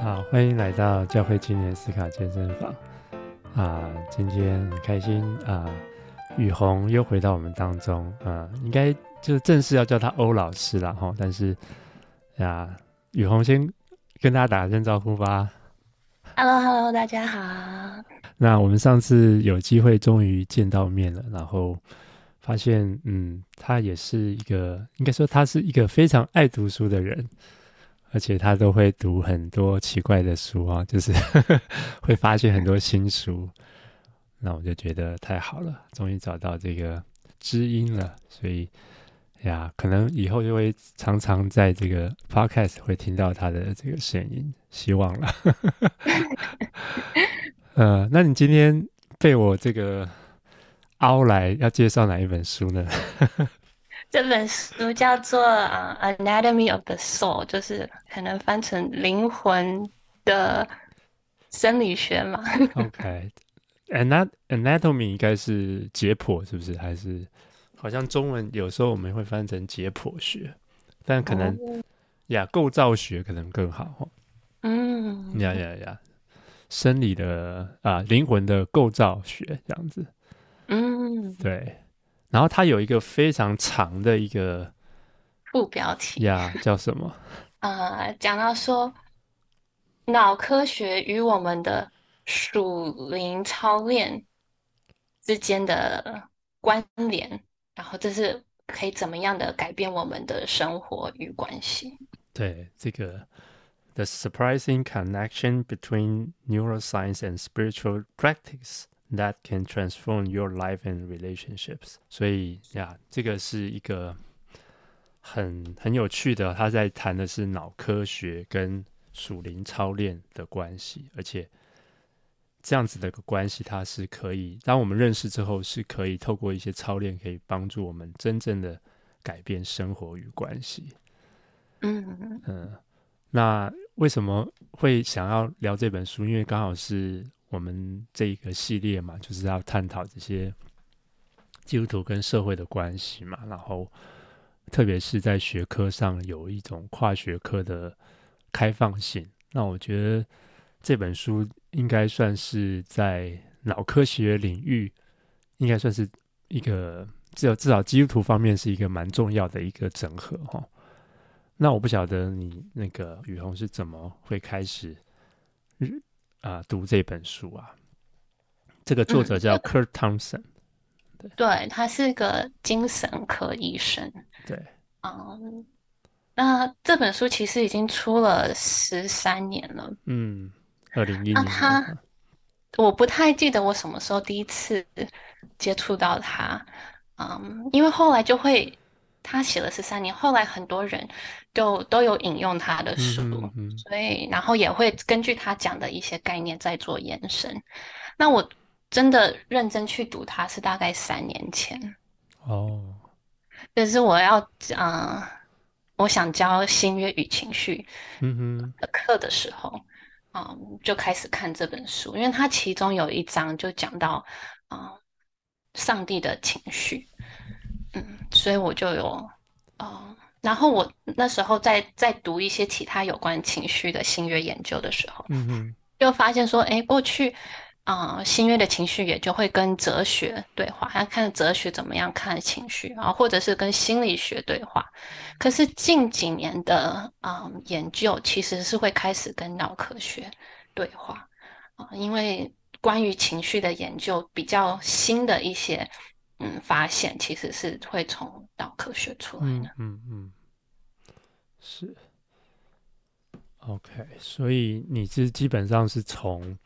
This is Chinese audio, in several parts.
好，欢迎来到教会青年思考健身房啊！今天很开心啊，宇宏又回到我们当中啊，应该就是正式要叫他欧老师了哈。但是呀，宇宏先跟大家打个声招呼吧。Hello，Hello，hello, 大家好。那我们上次有机会终于见到面了，然后发现，嗯，他也是一个，应该说他是一个非常爱读书的人。而且他都会读很多奇怪的书啊，就是 会发现很多新书，那我就觉得太好了，终于找到这个知音了。所以呀，可能以后就会常常在这个 podcast 会听到他的这个声音，希望了。呃，那你今天被我这个凹来，要介绍哪一本书呢？这本书叫做《啊 Anatomy of the Soul》，就是可能翻成灵魂的生理学嘛。OK，Anatomy 应该是解剖，是不是？还是好像中文有时候我们会翻成解剖学，但可能呀，构造学可能更好。嗯，呀呀呀，生理的啊，灵魂的构造学这样子。嗯，对。然后它有一个非常长的一个副标题呀，叫什么？呃，讲到说脑科学与我们的属灵操练之间的关联，然后这是可以怎么样的改变我们的生活与关系？对，这个 The surprising connection between neuroscience and spiritual practice。That can transform your life and relationships。所以呀，这个是一个很很有趣的。他在谈的是脑科学跟属灵操练的关系，而且这样子的一个关系，它是可以当我们认识之后，是可以透过一些操练，可以帮助我们真正的改变生活与关系。嗯嗯，那为什么会想要聊这本书？因为刚好是。我们这一个系列嘛，就是要探讨这些基督徒跟社会的关系嘛，然后特别是在学科上有一种跨学科的开放性。那我觉得这本书应该算是在脑科学领域，应该算是一个至少至少基督徒方面是一个蛮重要的一个整合哈。那我不晓得你那个雨虹是怎么会开始日。啊，读这本书啊，这个作者叫 Kurt Thompson，嗯、对，对，他是个精神科医生。对，嗯，那这本书其实已经出了十三年了。嗯，二零一零年。他，我不太记得我什么时候第一次接触到他。嗯，因为后来就会。他写了十三年，后来很多人都都有引用他的书，嗯嗯嗯，所以然后也会根据他讲的一些概念再做延伸。那我真的认真去读他是大概三年前哦，就是我要讲、呃，我想教新约与情绪的课的时候，嗯，嗯，就开始看这本书，因为他其中有一章就讲到啊、呃，上帝的情绪。嗯，所以我就有，哦，然后我那时候在在读一些其他有关情绪的新约研究的时候，嗯嗯，就发现说，哎，过去啊，呃，新约的情绪也就会跟哲学对话，要看哲学怎么样看情绪，然后或者是跟心理学对话。可是近几年的啊，呃，研究其实是会开始跟脑科学对话啊，呃，因为关于情绪的研究比较新的一些。嗯，发现其实是会从脑科学出来的。嗯嗯，嗯，是。OK，所以你是基本上是从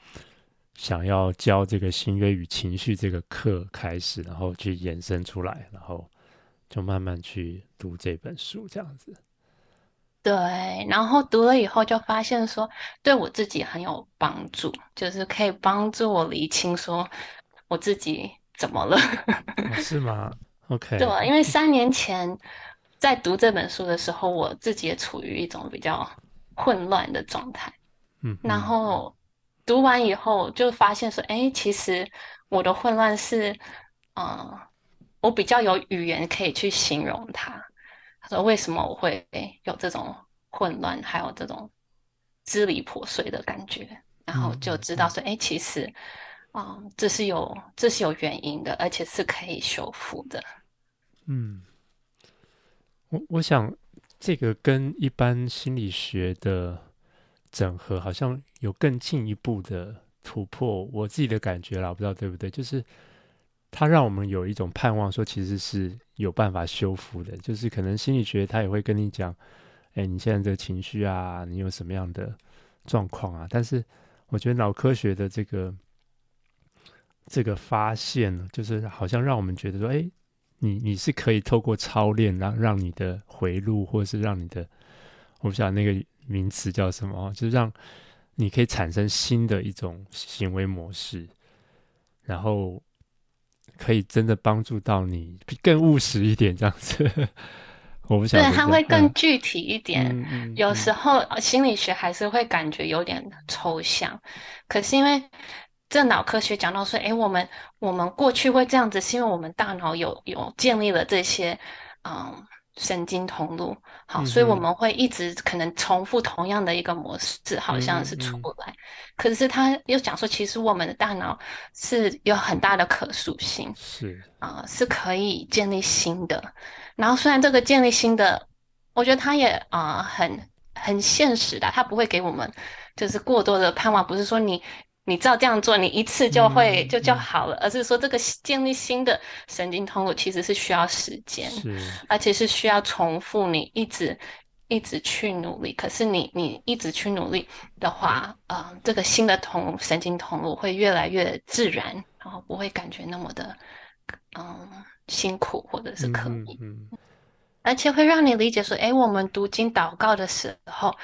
想要教这个新约与情绪这个课开始，然后去延伸出来，然后就慢慢去读这本书这样子。对，然后读了以后就发现说，对我自己很有帮助，就是可以帮助我理清说我自己。怎么了？哦、是吗？OK。对，因为三年前在读这本书的时候，我自己也处于一种比较混乱的状态。嗯，然后读完以后就发现说，哎，其实我的混乱是，嗯、呃，我比较有语言可以去形容它。他说，为什么我会有这种混乱，还有这种支离破碎的感觉，然后就知道说，哎、嗯，其实，啊、这是有这是有原因的，而且是可以修复的。嗯，我我想这个跟一般心理学的整合好像有更进一步的突破。我自己的感觉啦，不知道对不对，就是它让我们有一种盼望，说其实是有办法修复的。就是可能心理学它也会跟你讲。哎，你现在这个情绪啊，你有什么样的状况啊？但是我觉得脑科学的这个这个发现，就是好像让我们觉得说，哎，你你是可以透过操练，让让你的回路，或者是让你的，我不晓得那个名词叫什么，就是让你可以产生新的一种行为模式，然后可以真的帮助到你更务实一点，这样子。我不想对，它会更具体一点。嗯嗯嗯、有时候心理学还是会感觉有点抽象，可是因为这脑科学讲到说，哎，我们我们过去会这样子，是因为我们大脑有有建立了这些嗯神经通路，好，嗯、所以我们会一直可能重复同样的一个模式，好像是出不来。嗯嗯、可是他又讲说，其实我们的大脑是有很大的可塑性，是啊、呃，是可以建立新的。然后，虽然这个建立新的，我觉得他也啊、呃、很很现实的，他不会给我们就是过多的盼望，不是说你你照这样做，你一次就会、嗯、就就好了，而是说这个建立新的神经通路其实是需要时间，是而且是需要重复，你一直一直去努力。可是你你一直去努力的话，啊、呃，这个新的通神经通路会越来越自然，然后不会感觉那么的嗯。呃辛苦或者是刻意，嗯嗯、而且会让你理解说，哎，我们读经祷告的时候，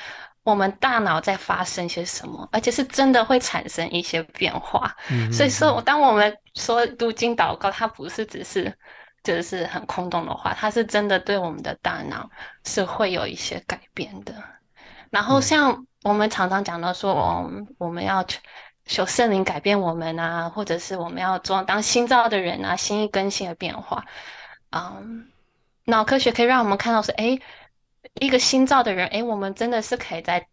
我们大脑在发生些什么，而且是真的会产生一些变化。嗯、所以说，当我们说读经祷告，它不是只是就是很空洞的话，它是真的对我们的大脑是会有一些改变的。然后像我们常常讲到说，我们我们要去。求圣灵改变我们啊，或者是我们要做当新造的人啊，心意更新的变化。嗯，脑科学可以让我们看到说，哎，一个新造的人，哎，我们真的是可以在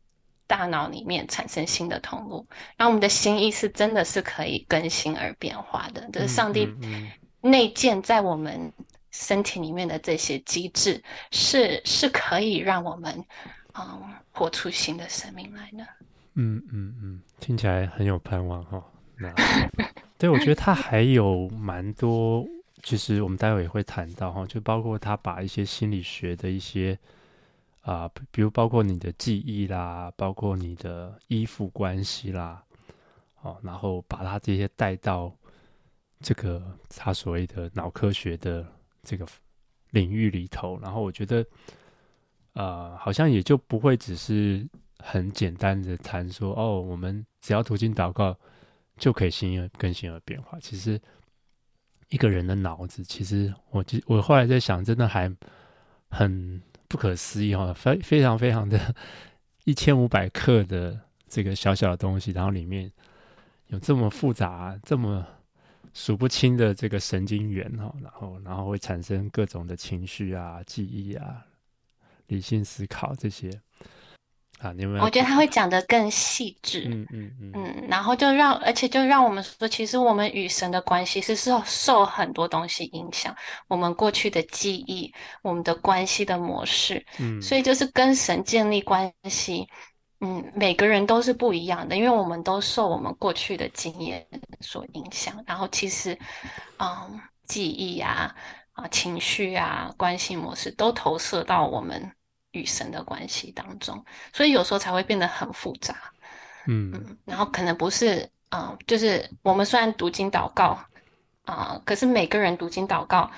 大脑里面产生新的通路，然后我们的心意是真的是可以更新而变化的。就是上帝内建在我们身体里面的这些机制，是是可以让我们嗯活出新的生命来的。嗯嗯嗯，听起来很有盼望哈。那 对，我觉得他还有蛮多，其实我们待会也会谈到哈，就包括他把一些心理学的一些啊、比如包括你的记忆啦，包括你的依附关系啦，哦，然后把他这些带到这个他所谓的脑科学的这个领域里头，然后我觉得呃，好像也就不会只是。很简单的谈说哦，我们只要读经祷告就可以心意更新而变化。其实一个人的脑子，其实我我后来在想，真的还很不可思议哈，非非常非常的一千五百克的这个小小的东西，然后里面有这么复杂、这么数不清的这个神经元哈，然后然后会产生各种的情绪啊、记忆啊、理性思考这些。我觉得他会讲的更细致，嗯嗯嗯，嗯，然后就让，而且就让我们说，其实我们与神的关系是受受很多东西影响，我们过去的记忆，我们的关系的模式，嗯，所以就是跟神建立关系，嗯，每个人都是不一样的，因为我们都受我们过去的经验所影响，然后其实，嗯，记忆啊，啊，情绪啊，关系模式都投射到我们。与神的关系当中，所以有时候才会变得很复杂，嗯，嗯，然后可能不是啊、呃，就是我们虽然读经祷告啊、呃，可是每个人读经祷告，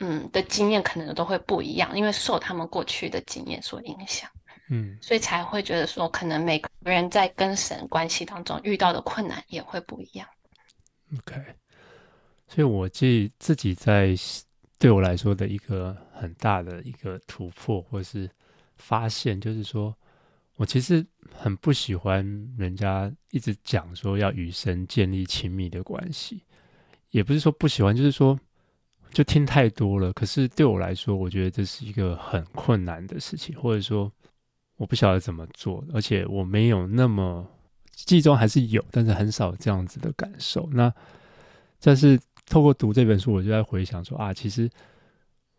嗯的经验可能都会不一样，因为受他们过去的经验所影响，嗯，所以才会觉得说，可能每个人在跟神关系当中遇到的困难也会不一样。OK，所以我自自己在对我来说的一个很大的一个突破，或是。发现就是说，我其实很不喜欢人家一直讲说要与神建立亲密的关系，也不是说不喜欢，就是说就听太多了。可是对我来说，我觉得这是一个很困难的事情，或者说，我不晓得怎么做，而且我没有那么记忆中还是有，但是很少这样子的感受。那但是透过读这本书，我就在回想说啊，其实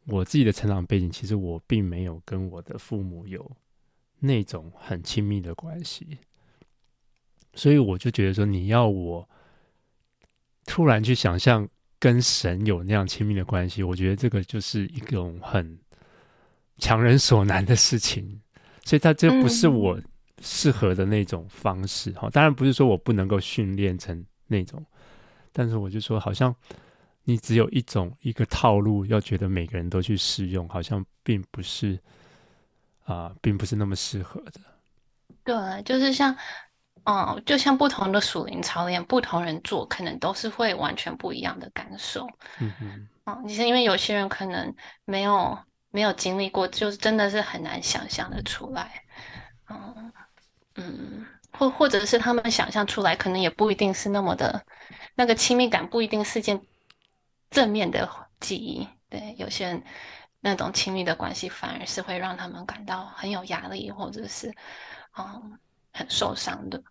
我自己的成长背景，其实我并没有跟我的父母有那种很亲密的关系，所以我就觉得说，你要我突然去想象跟神有那样亲密的关系，我觉得这个就是一种很强人所难的事情，所以他这不是我适合的那种方式哈。当然不是说我不能够训练成那种，但是我就说，好像你只有一种一个套路，要觉得每个人都去试用，好像并不是啊、呃，并不是那么适合的。对，就是像。哦，就像不同的属灵操练，不同人做，可能都是会完全不一样的感受。嗯嗯。哦，你是因为有些人可能没有没有经历过，就是真的是很难想象的出来。嗯嗯，或或者是他们想象出来，可能也不一定是那么的，那个亲密感不一定是件正面的记忆。对，有些人那种亲密的关系，反而是会让他们感到很有压力，或者是嗯。很受伤的，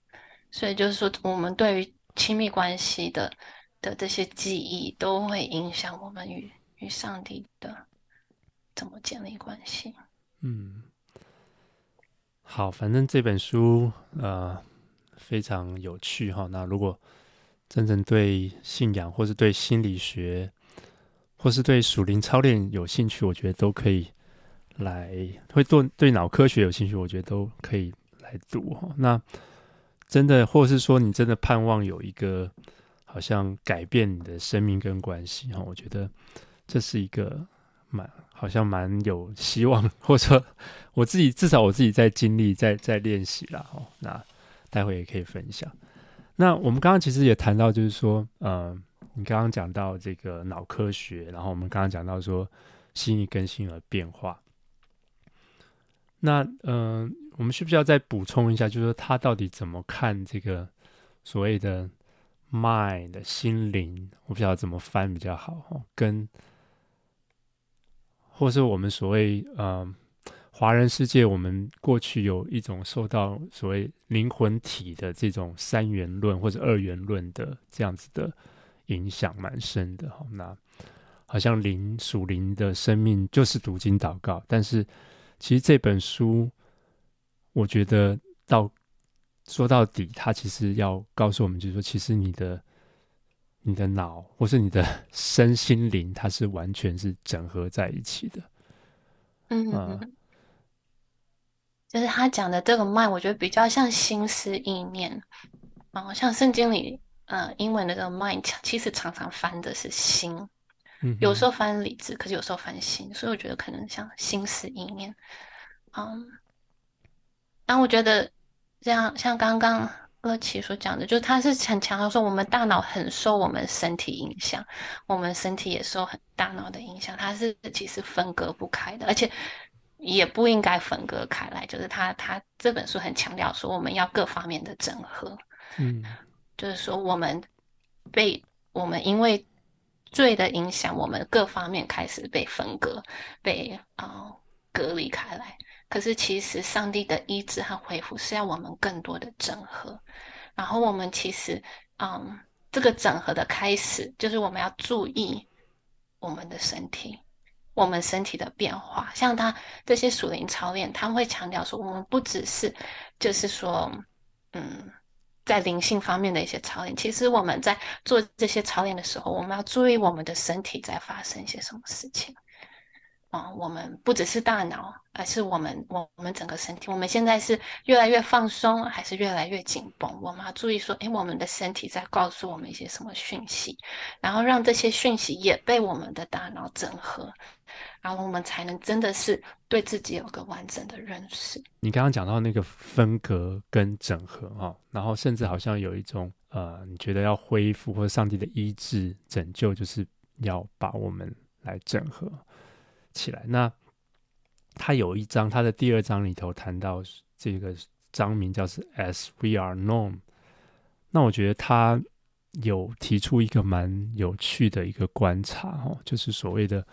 所以就是说，我们对于亲密关系的的这些记忆，都会影响我们与与上帝的怎么建立关系。嗯，好，反正这本书呃非常有趣哈。那如果真正对信仰，或是对心理学，或是对属灵操练有兴趣，我觉得都可以来；会对对脑科学有兴趣，我觉得都可以。来读哈，那真的，或是说你真的盼望有一个好像改变你的生命跟关系哈，我觉得这是一个蛮好像蛮有希望，或者说我自己至少我自己在经历在在练习啦哈。那待会也可以分享。那我们刚刚其实也谈到，就是说，嗯，你刚刚讲到这个脑科学，然后我们刚刚讲到说心意更新而变化。那嗯、呃，我们需不需要再补充一下，就是说他到底怎么看这个所谓的 mind 的心灵？我不知道怎么翻比较好。跟或是我们所谓嗯华人世界，我们过去有一种受到所谓灵魂体的这种三元论或者二元论的这样子的影响蛮深的哈。那好像灵属灵的生命就是读经祷告，但是。其实这本书，我觉得到说到底，它其实要告诉我们，就是说，其实你的、你的脑或是你的身心灵，它是完全是整合在一起的。嗯，嗯，就是他讲的这个 mind，我觉得比较像心思意念。啊，像圣经里，呃，英文的这个 mind，其实常常翻的是心。有时候翻理智，可是有时候翻心，所以我觉得可能像心思意念，嗯，然后我觉得这样像刚刚乐琪所讲的，就是他是很强调说，我们大脑很受我们身体影响，我们身体也受很大脑的影响，它是其实分割不开的，而且也不应该分割开来。就是他他这本书很强调说，我们要各方面的整合，嗯，就是说我们被我们因为。罪的影响，我们各方面开始被分割，被啊、呃、隔离开来。可是其实上帝的医治和恢复是要我们更多的整合。然后我们其实，嗯，这个整合的开始就是我们要注意我们的身体，我们身体的变化。像他这些属灵操练，他们会强调说，我们不只是就是说，嗯。在灵性方面的一些操练，其实我们在做这些操练的时候，我们要注意我们的身体在发生一些什么事情。啊、我们不只是大脑，而是我们我我们整个身体。我们现在是越来越放松，还是越来越紧绷？我们要注意说，诶，我们的身体在告诉我们一些什么讯息，然后让这些讯息也被我们的大脑整合。然后我们才能真的是对自己有个完整的认识。你刚刚讲到那个分隔跟整合哈，然后甚至好像有一种呃，你觉得要恢复或上帝的医治拯救，就是要把我们来整合起来。那他有一章，他的第二章里头谈到这个章名叫是 As We Are Known。那我觉得他有提出一个蛮有趣的一个观察哈，就是所谓的。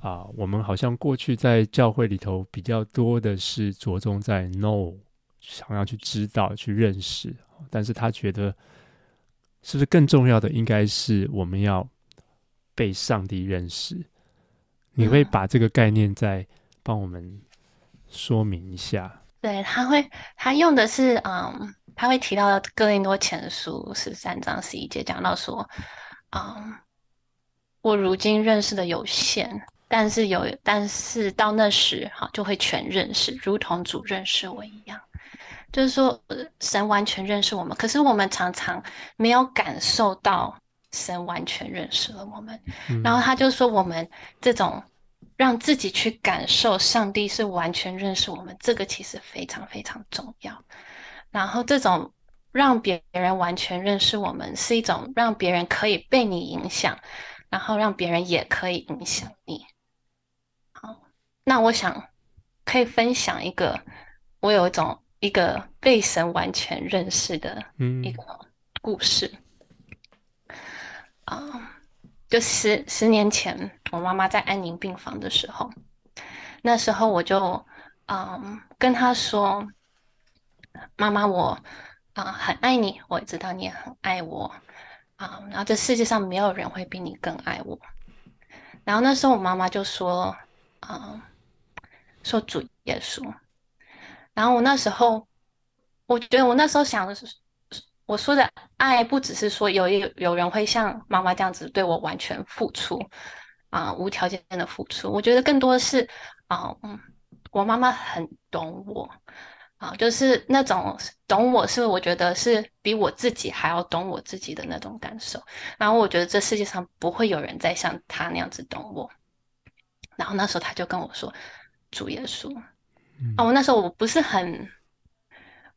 啊，我们好像过去在教会里头比较多的是着重在 know，想要去知道、去认识，但是他觉得是不是更重要的应该是我们要被上帝认识？你会把这个概念再帮我们说明一下？对，他会，他用的是，嗯，他会提到哥林多前书十三章十一节，讲到说，嗯，我如今认识的有限，但是有，但是到那时，哈，就会全认识，如同主认识我一样。就是说，神完全认识我们，可是我们常常没有感受到神完全认识了我们。嗯、然后他就说，我们这种。让自己去感受上帝是完全认识我们，这个其实非常非常重要。然后，这种让别人完全认识我们，是一种让别人可以被你影响，然后让别人也可以影响你。好，那我想可以分享一个，我有一种一个被神完全认识的一个故事。啊、就十十年前，我妈妈在安宁病房的时候，那时候我就嗯跟她说：“妈妈，我啊、很爱你，我也知道你也很爱我啊、然后这世界上没有人会比你更爱我。”然后那时候我妈妈就说：“啊、说主耶稣。”然后我那时候，我觉得我那时候想的是。我说的爱不只是说有有有人会像妈妈这样子对我完全付出啊、呃，无条件的付出。我觉得更多的是啊，嗯、呃，我妈妈很懂我啊、呃，就是那种懂我是我觉得是比我自己还要懂我自己的那种感受。然后我觉得这世界上不会有人再像她那样子懂我。然后那时候她就跟我说：“主耶稣。”啊，我那时候我不是很。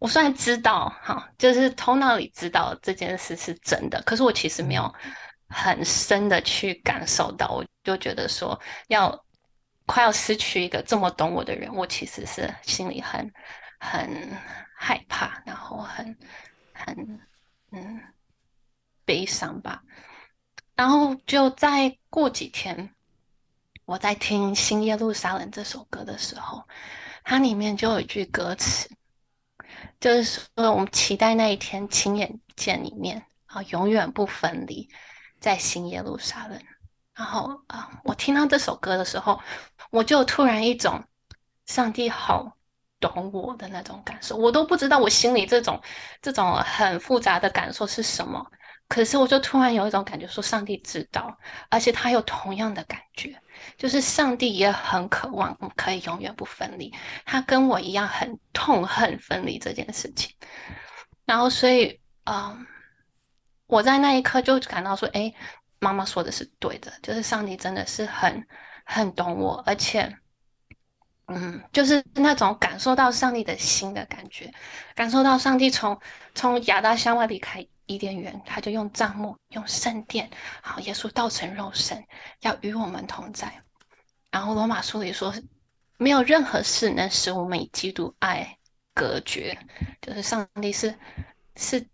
我虽然知道，哈，就是头脑里知道这件事是真的，可是我其实没有很深的去感受到。我就觉得说，要快要失去一个这么懂我的人，我其实是心里很很害怕，然后很很嗯悲伤吧。然后就再过几天，我在听《新耶路撒冷》这首歌的时候，它里面就有一句歌词。就是说，我们期待那一天亲眼见一面啊，永远不分离，在新耶路撒冷。然后啊，我听到这首歌的时候，我就突然一种上帝好懂我的那种感受，我都不知道我心里这种这种很复杂的感受是什么。可是我就突然有一种感觉，说上帝知道，而且他有同样的感觉，就是上帝也很渴望可以永远不分离，他跟我一样很痛恨分离这件事情。然后，所以，嗯，我在那一刻就感到说，哎，妈妈说的是对的，就是上帝真的是很很懂我，而且，嗯，就是那种感受到上帝的心的感觉，感受到上帝从从亚当夏娃离开。伊甸园，他就用帐幕，用圣殿，好，耶稣道成肉身，要与我们同在。然后罗马书里说，没有任何事能使我们与基督爱隔绝，就是上帝是是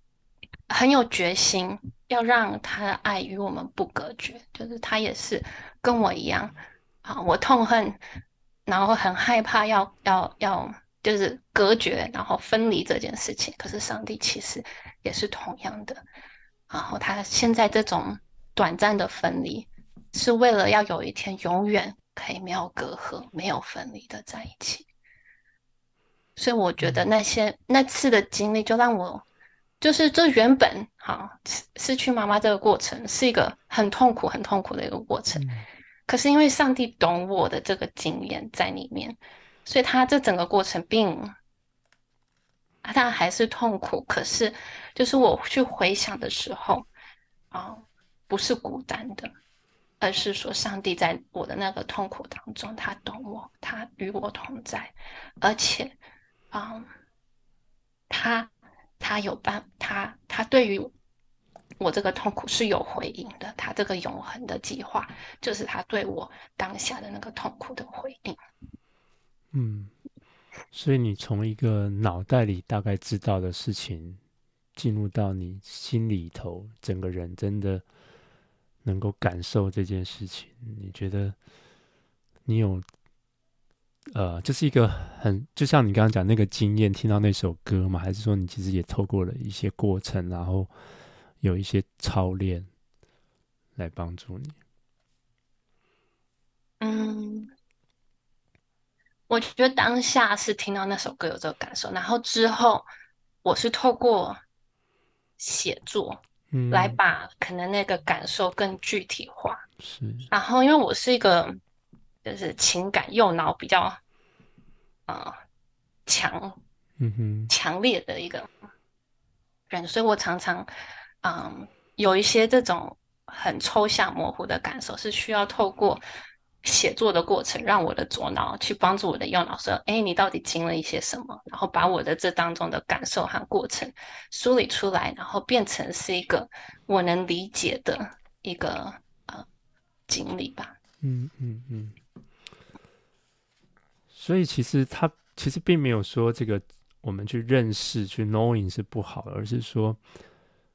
很有决心要让他的爱与我们不隔绝，就是他也是跟我一样啊，我痛恨，然后很害怕要要要就是隔绝，然后分离这件事情。可是上帝其实。也是同样的，然后他现在这种短暂的分离，是为了要有一天永远可以没有隔阂、没有分离的在一起。所以我觉得那些那次的经历，就让我就是这原本哈失去妈妈这个过程是一个很痛苦、很痛苦的一个过程。可是因为上帝懂我的这个经验在里面，所以他这整个过程并。他还是痛苦，可是就是我去回想的时候，啊，不是孤单的，而是说上帝在我的那个痛苦当中，他懂我，他与我同在，而且，啊，他他有办，他他对于我这个痛苦是有回应的，他这个永恒的计划，就是他对我当下的那个痛苦的回应。嗯。所以你从一个脑袋里大概知道的事情，进入到你心里头，整个人真的能够感受这件事情，你觉得你有呃，就是一个很就像你刚刚讲那个经验，听到那首歌吗？还是说你其实也透过了一些过程，然后有一些操练来帮助你？嗯，我觉得当下是听到那首歌有这个感受，然后之后我是透过写作，嗯，来把可能那个感受更具体化。是，然后因为我是一个就是情感右脑比较呃强，嗯哼，强烈的一个人，所以我常常嗯有一些这种很抽象模糊的感受，是需要透过。写作的过程，让我的左脑去帮助我的右脑说：“哎，你到底经历了一些什么？”然后把我的这当中的感受和过程梳理出来，然后变成是一个我能理解的一个呃经历吧。嗯嗯嗯。所以其实他其实并没有说这个我们去认识去 knowing 是不好的，而是说，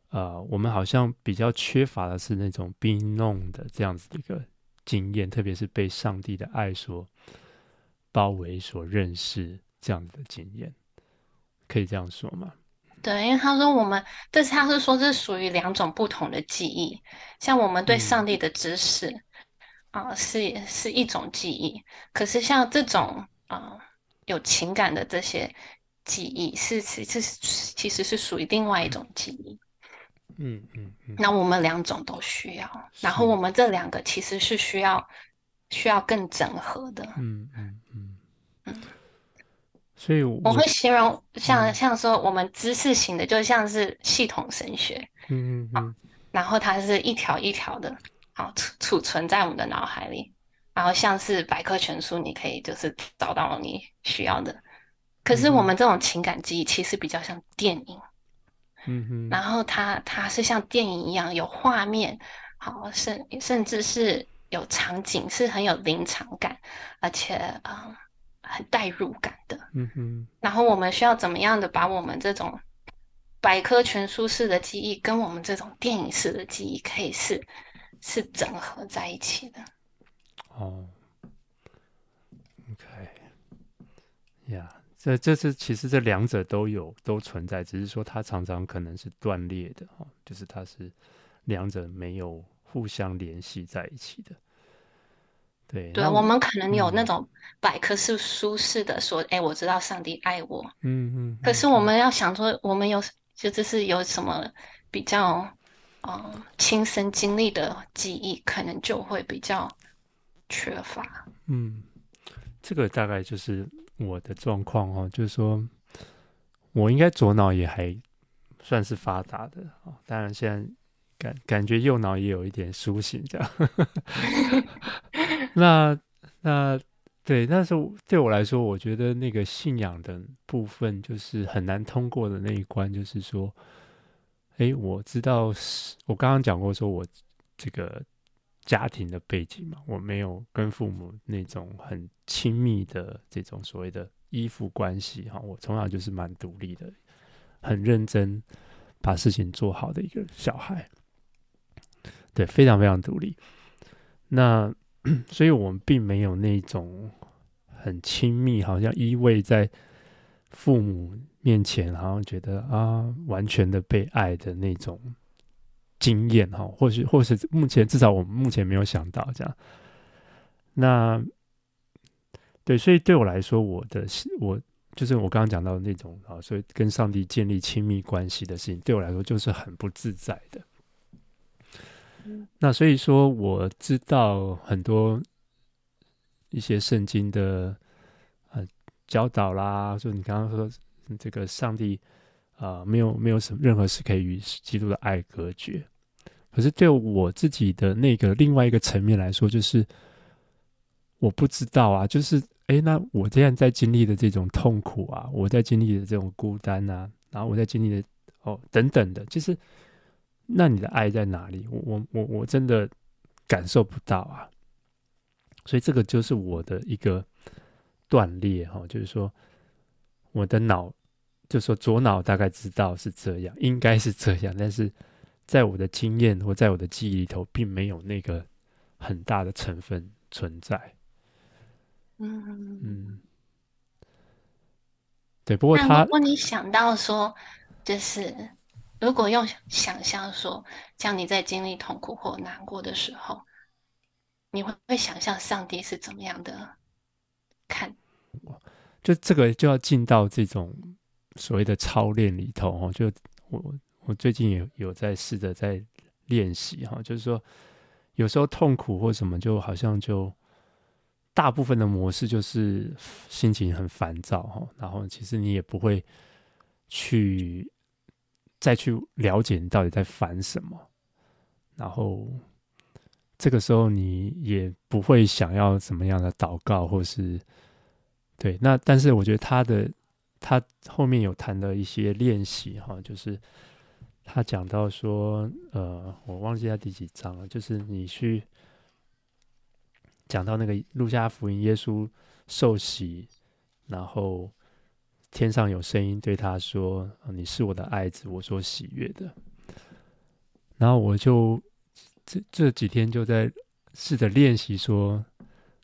呃，我们好像比较缺乏的是那种 being known 的这样子的一个。经验，特别是被上帝的爱所包围、所认识这样子的经验，可以这样说吗？对，因为他说我们，但是他是说这是属于两种不同的记忆。像我们对上帝的知识啊、嗯呃，是是一种记忆，可是像这种啊、呃、有情感的这些记忆，是是是其实是属于另外一种记忆。嗯嗯嗯，那我们两种都需要，然后我们这两个其实是需要需要更整合的。嗯嗯嗯。嗯，所以我，我会形容像、嗯、像说我们知识型的，就像是系统神学。嗯嗯嗯，然后它是一条一条的，好储储存在我们的脑海里，然后像是百科全书，你可以就是找到你需要的。可是我们这种情感记忆其实比较像电影。嗯哼，然后它它是像电影一样有画面，好甚甚至是有场景，是很有临场感，而且嗯很带入感的。嗯哼，然后我们需要怎么样的把我们这种百科全书式的记忆跟我们这种电影式的记忆可以是是整合在一起的。哦，OK，呀、yeah.。这这是其实这两者都有都存在，只是说它常常可能是断裂的哈，就是它是两者没有互相联系在一起的。对，对，我们可能有那种百科是书式的说，哎、嗯，我知道上帝爱我，嗯嗯，可是我们要想说，我们有就这是有什么比较嗯亲身经历的记忆，可能就会比较缺乏。嗯，这个大概就是。我的状况哦，就是说，我应该左脑也还算是发达的哦。当然，现在感感觉右脑也有一点苏醒，这样。那那对，但是对我来说，我觉得那个信仰的部分就是很难通过的那一关，就是说，哎，我知道是，我刚刚讲过，说我这个。家庭的背景嘛，我没有跟父母那种很亲密的这种所谓的依附关系哈，我从小就是蛮独立的，很认真把事情做好的一个小孩，对，非常非常独立。那 所以我们并没有那种很亲密，好像依偎在父母面前，好像觉得啊，完全的被爱的那种。经验哈，或许或是目前至少我们目前没有想到这样。那对，所以对我来说，我的我就是我刚刚讲到的那种啊，所以跟上帝建立亲密关系的事情，对我来说就是很不自在的。那所以说，我知道很多一些圣经的呃教导啦，就你刚刚说这个上帝啊、呃，没有没有什么任何事可以与基督的爱隔绝。可是对我自己的那个另外一个层面来说，就是我不知道啊，就是哎，那我这样在经历的这种痛苦啊，我在经历的这种孤单啊，然后我在经历的哦等等的，就是那你的爱在哪里？我我我我真的感受不到啊，所以这个就是我的一个断裂哈，就是说我的脑，就说左脑大概知道是这样，应该是这样，但是。在我的经验或在我的记忆里头，并没有那个很大的成分存在。嗯嗯，对。不过他，如果你想到说，就是如果用想象说，像你在经历痛苦或难过的时候，你会会想象上帝是怎么样的看？就这个就要进到这种所谓的操练里头哦。就我我最近也有在试着在练习哈，就是说有时候痛苦或什么，就好像就。大部分的模式就是心情很烦躁哈，然后其实你也不会去再去了解你到底在烦什么，然后这个时候你也不会想要怎么样的祷告或是对，那但是我觉得他的他后面有谈的一些练习哈，就是他讲到说呃，我忘记他第几章了，就是你去。讲到那个路加福音，耶稣受洗，然后天上有声音对他说：“你是我的爱子，我所喜悦的。”然后我就这这几天就在试着练习说，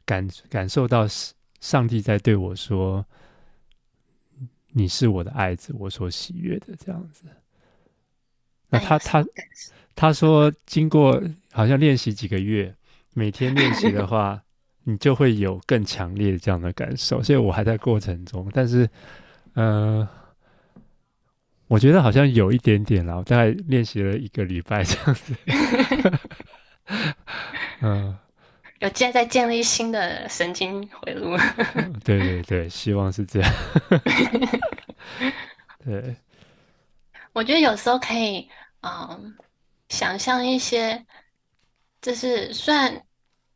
感感受到上帝在对我说：“你是我的爱子，我所喜悦的。”这样子。那他他他说，经过好像练习几个月。每天练习的话，你就会有更强烈的这样的感受。所以我还在过程中，但是，呃，我觉得好像有一点点啦。我大概练习了一个礼拜这样子。嗯，有建在建立新的神经回路。对对对，希望是这样。对，我觉得有时候可以，嗯，想象一些，就是虽然。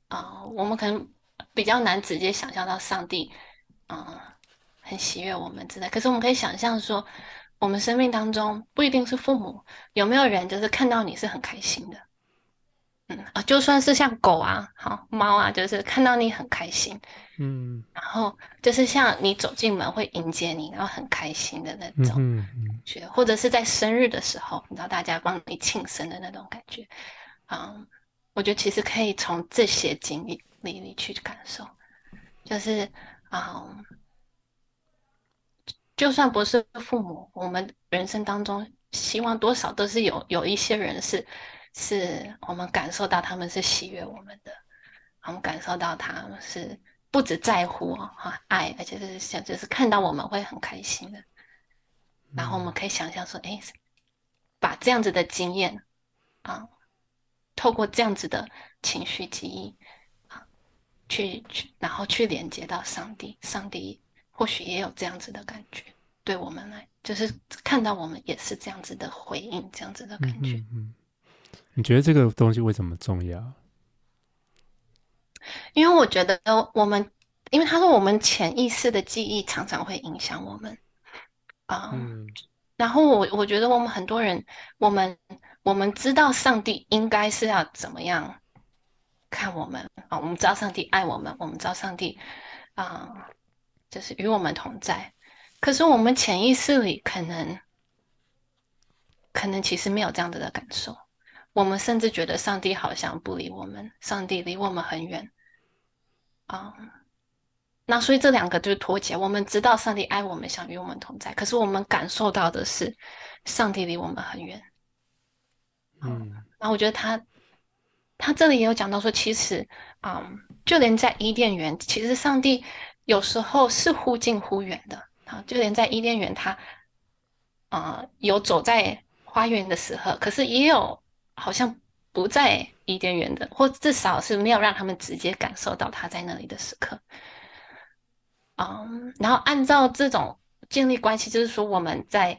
啊、我们可能比较难直接想象到上帝，嗯、很喜悦我们之类。可是我们可以想象说，我们生命当中不一定是父母，有没有人就是看到你是很开心的？嗯啊，就算是像狗啊、好猫啊，就是看到你很开心，嗯，然后就是像你走进门会迎接你，然后很开心的那种觉，嗯嗯、或者是在生日的时候，你知道大家帮你庆生的那种感觉，嗯。我觉得其实可以从这些经历里里去感受，就是啊、嗯，就算不是父母，我们人生当中希望多少都是有有一些人是，是我们感受到他们是喜悦我们的，我们感受到他们是不只在乎哈爱，而且是想就是看到我们会很开心的，然后我们可以想象说，哎，把这样子的经验啊。透过这样子的情绪记忆啊，去去，然后去连接到上帝，上帝或许也有这样子的感觉，对我们来，就是看到我们也是这样子的回应，这样子的感觉。嗯，嗯，你觉得这个东西为什么重要？因为我觉得我们，因为他说我们潜意识的记忆常常会影响我们啊。嗯，然后我我觉得我们很多人，我们。我们知道上帝应该是要怎么样看我们啊？我们知道上帝爱我们，我们知道上帝啊，就是与我们同在。可是我们潜意识里可能，可能其实没有这样子的感受。我们甚至觉得上帝好像不理我们，上帝离我们很远啊。那所以这两个就是脱节。我们知道上帝爱我们，想与我们同在，可是我们感受到的是上帝离我们很远。嗯，然后我觉得他，他这里也有讲到说，其实，嗯，就连在伊甸园，其实上帝有时候是忽近忽远的啊。就连在伊甸园，他，啊、呃，有走在花园的时候，可是也有好像不在伊甸园的，或至少是没有让他们直接感受到他在那里的时刻。嗯，然后按照这种建立关系，就是说我们在。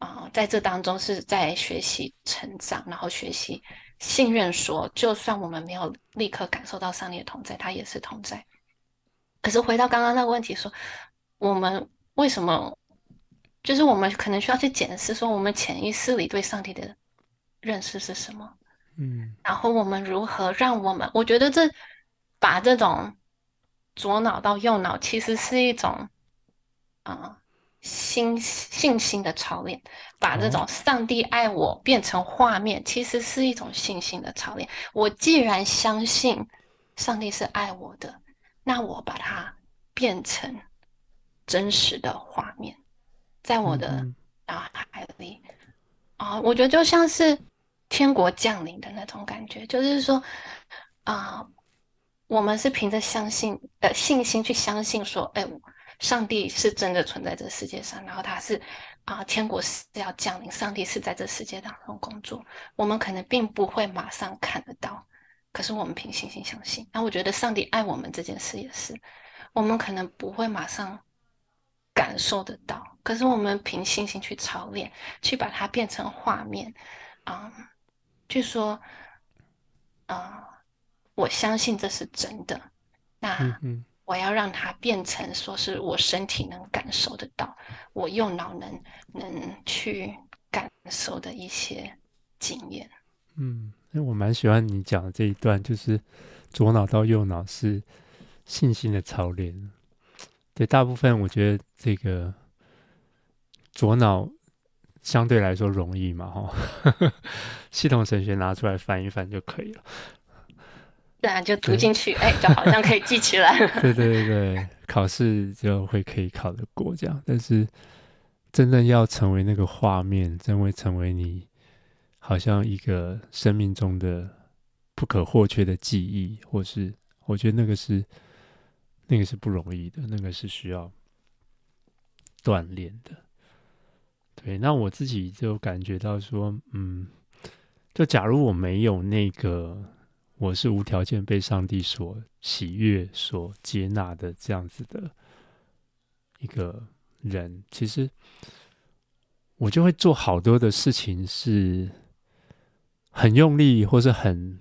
啊、在这当中是在学习成长，然后学习信任说，就算我们没有立刻感受到上帝的同在，他也是同在。可是回到刚刚那个问题，说我们为什么，就是我们可能需要去检视，说我们潜意识里对上帝的认识是什么？嗯，然后我们如何让我们，我觉得这把这种左脑到右脑，其实是一种啊。呃心信心的操练，把这种上帝爱我变成画面，其实是一种信心的操练。我既然相信上帝是爱我的，那我把它变成真实的画面，在我的脑海里啊、我觉得就像是天国降临的那种感觉，就是说啊、我们是凭着相信的信心去相信说，哎，上帝是真的存在这世界上，然后他是。啊，天国是要降临，上帝是在这世界当中工作。我们可能并不会马上看得到，可是我们凭信心相信。那我觉得上帝爱我们这件事也是，我们可能不会马上感受得到，可是我们凭信心去操练，去把它变成画面。啊、据说，啊、嗯，我相信这是真的。那。我要让它变成说是我身体能感受得到，我右脑能能去感受的一些经验。嗯，因为我蛮喜欢你讲的这一段，就是左脑到右脑是信心的操练。对，大部分我觉得这个左脑相对来说容易嘛，哈，系统神学拿出来翻一翻就可以了。对啊，就读进去，哎，就好像可以记起来。对对对对，考试就会可以考得过这样。但是真正要成为那个画面，真会成为你好像一个生命中的不可或缺的记忆，或是我觉得那个是那个是不容易的，那个是需要锻炼的。对，那我自己就感觉到说，嗯，就假如我没有那个。我是无条件被上帝所喜悦、所接纳的这样子的一个人，其实我就会做好多的事情，是很用力，或是很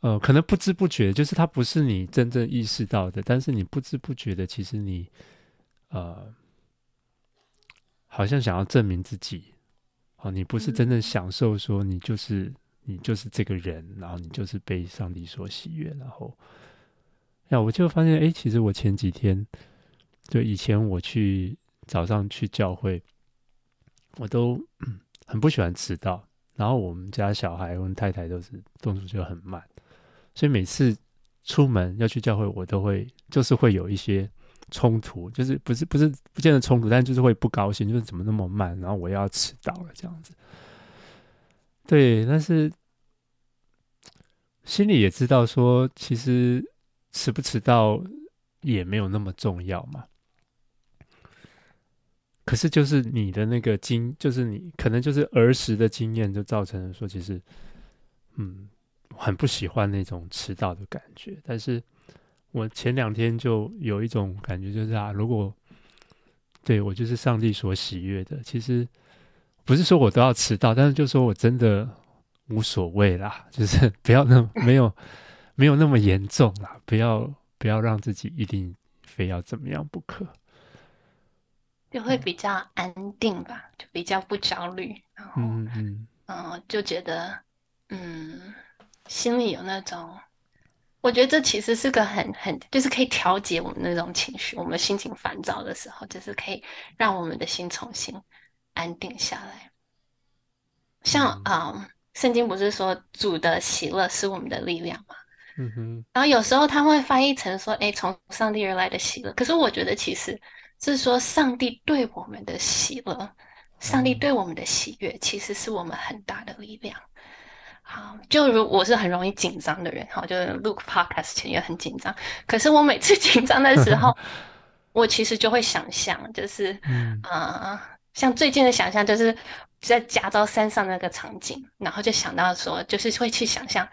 呃，可能不知不觉，就是它不是你真正意识到的，但是你不知不觉的，其实你呃，好像想要证明自己，哦，你不是真正享受，说你就是。你就是这个人，然后你就是被上帝所喜悦，然后，呀，我就发现，哎，其实我前几天，就以前我去早上去教会，我都很不喜欢迟到，然后我们家小孩跟太太都是动作就很慢，所以每次出门要去教会，我都会就是会有一些冲突，就是不是不是不见得冲突，但就是会不高兴，就是怎么那么慢，然后我要迟到了这样子。对，但是心里也知道说，其实迟不迟到也没有那么重要嘛。可是就是你的那个经，就是你可能就是儿时的经验，就造成了说，其实嗯，很不喜欢那种迟到的感觉。但是我前两天就有一种感觉，就是啊，如果对我就是上帝所喜悦的，其实。不是说我都要迟到，但是就说我真的无所谓啦，就是 不要那么没有没有那么严重啦，不要不要让自己一定非要怎么样不可，就会比较安定吧，就比较不焦虑，然后嗯嗯。嗯，就觉得嗯心里有那种，我觉得这其实是个很很就是可以调节我们那种情绪，我们心情烦躁的时候，就是可以让我们的心重新。安定下来，像啊，嗯，圣经不是说主的喜乐是我们的力量吗？嗯哼。然后有时候他会翻译成说：“哎，从上帝而来的喜乐。”可是我觉得其实是说上帝对我们的喜乐，上帝对我们的喜悦，其实是我们很大的力量。好，就如我是很容易紧张的人，哈，就是录 podcast 前也很紧张。可是我每次 紧张的时候，我其实就会想象，就是嗯。呃像最近的想象就是在加州山上那个场景，然后就想到说，就是会去想象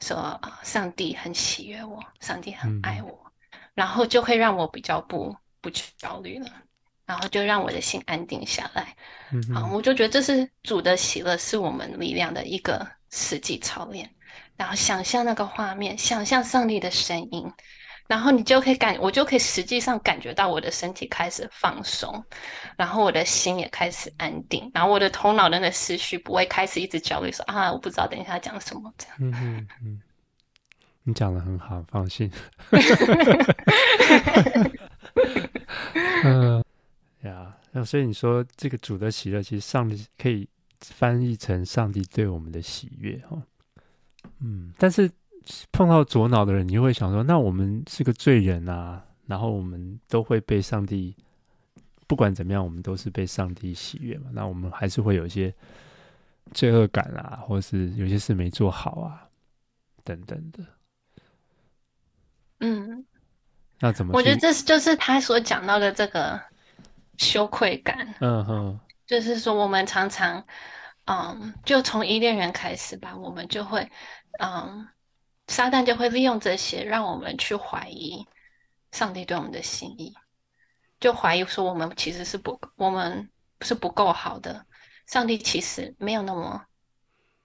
说啊，上帝很喜悦我，上帝很爱我，嗯、然后就会让我比较不不去焦虑了，然后就让我的心安定下来。嗯，好，我就觉得这是主的喜乐，是我们力量的一个实际操练。然后想象那个画面，想象上帝的声音。然后你就可以感，我就可以实际上感觉到我的身体开始放松，然后我的心也开始安定，然后我的头脑的那个思绪不会开始一直焦虑说，啊，我不知道等一下讲什么这样。嗯嗯嗯，你讲得很好，放心。嗯 呀，那所以你说这个主的喜乐，其实上帝可以翻译成上帝对我们的喜悦哈。嗯，但是。碰到左脑的人，你就会想说：那我们是个罪人啊，然后我们都会被上帝，不管怎么样，我们都是被上帝喜悦嘛。那我们还是会有一些罪恶感啊，或是有些事没做好啊，等等的。嗯，那怎么？我觉得这是就是他所讲到的这个羞愧感。嗯哼，就是说我们常常，嗯，就从伊甸园开始吧，我们就会，嗯。撒旦就会利用这些，让我们去怀疑上帝对我们的心意，就怀疑说我们其实是不，我们是不够好的。上帝其实没有那么